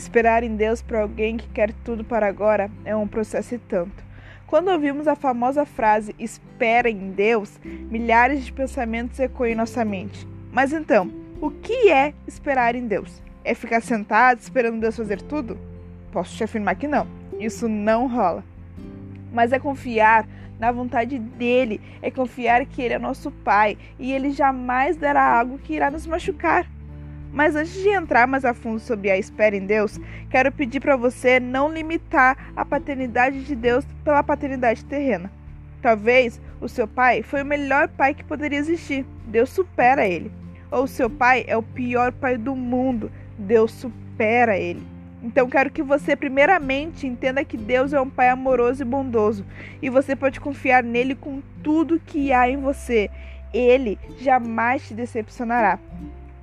Esperar em Deus para alguém que quer tudo para agora é um processo e tanto. Quando ouvimos a famosa frase espera em Deus, milhares de pensamentos ecoam em nossa mente. Mas então, o que é esperar em Deus? É ficar sentado esperando Deus fazer tudo? Posso te afirmar que não. Isso não rola. Mas é confiar na vontade dele, é confiar que ele é nosso Pai e ele jamais dará algo que irá nos machucar. Mas antes de entrar mais a fundo sobre a espera em Deus, quero pedir para você não limitar a paternidade de Deus pela paternidade terrena. Talvez o seu pai foi o melhor pai que poderia existir. Deus supera ele. Ou seu pai é o pior pai do mundo. Deus supera ele. Então quero que você primeiramente entenda que Deus é um pai amoroso e bondoso e você pode confiar nele com tudo que há em você. Ele jamais te decepcionará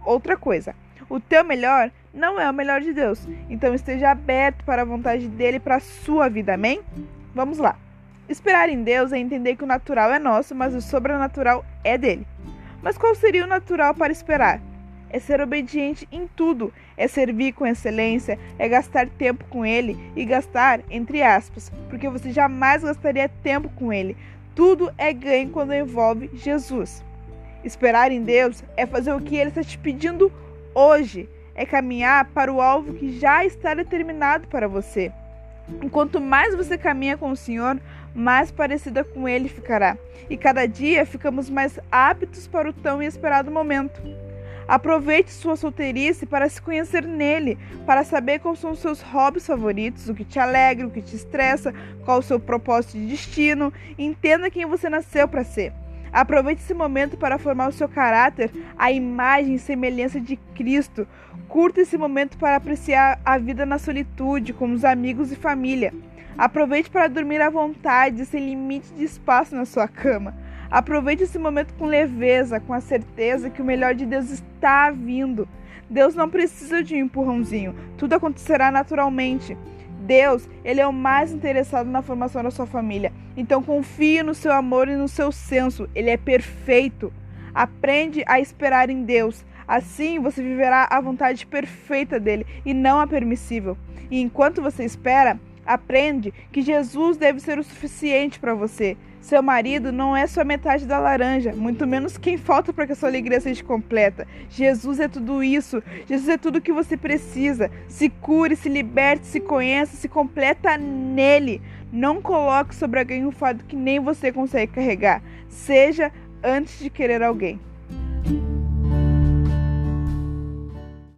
outra coisa. O teu melhor não é o melhor de Deus. Então esteja aberto para a vontade dele para a sua vida. Amém? Vamos lá. Esperar em Deus é entender que o natural é nosso, mas o sobrenatural é dele. Mas qual seria o natural para esperar? É ser obediente em tudo, é servir com excelência, é gastar tempo com ele e gastar entre aspas, porque você jamais gastaria tempo com ele. Tudo é ganho quando envolve Jesus. Esperar em Deus é fazer o que Ele está te pedindo hoje, é caminhar para o alvo que já está determinado para você. Enquanto mais você caminha com o Senhor, mais parecida com Ele ficará. E cada dia ficamos mais aptos para o tão esperado momento. Aproveite sua solteirice para se conhecer nele, para saber quais são os seus hobbies favoritos, o que te alegra, o que te estressa, qual o seu propósito de destino. Entenda quem você nasceu para ser. Aproveite esse momento para formar o seu caráter à imagem e semelhança de Cristo. Curta esse momento para apreciar a vida na solitude, com os amigos e família. Aproveite para dormir à vontade, sem limite de espaço na sua cama. Aproveite esse momento com leveza, com a certeza que o melhor de Deus está vindo. Deus não precisa de um empurrãozinho, tudo acontecerá naturalmente. Deus, ele é o mais interessado na formação da sua família. Então confie no seu amor e no seu senso. Ele é perfeito. Aprende a esperar em Deus. Assim você viverá a vontade perfeita dele e não a permissível. E enquanto você espera, aprende que Jesus deve ser o suficiente para você. Seu marido não é só metade da laranja, muito menos quem falta para que a sua alegria seja completa. Jesus é tudo isso. Jesus é tudo o que você precisa. Se cure, se liberte, se conheça, se completa nele. Não coloque sobre alguém um fardo que nem você consegue carregar. Seja antes de querer alguém.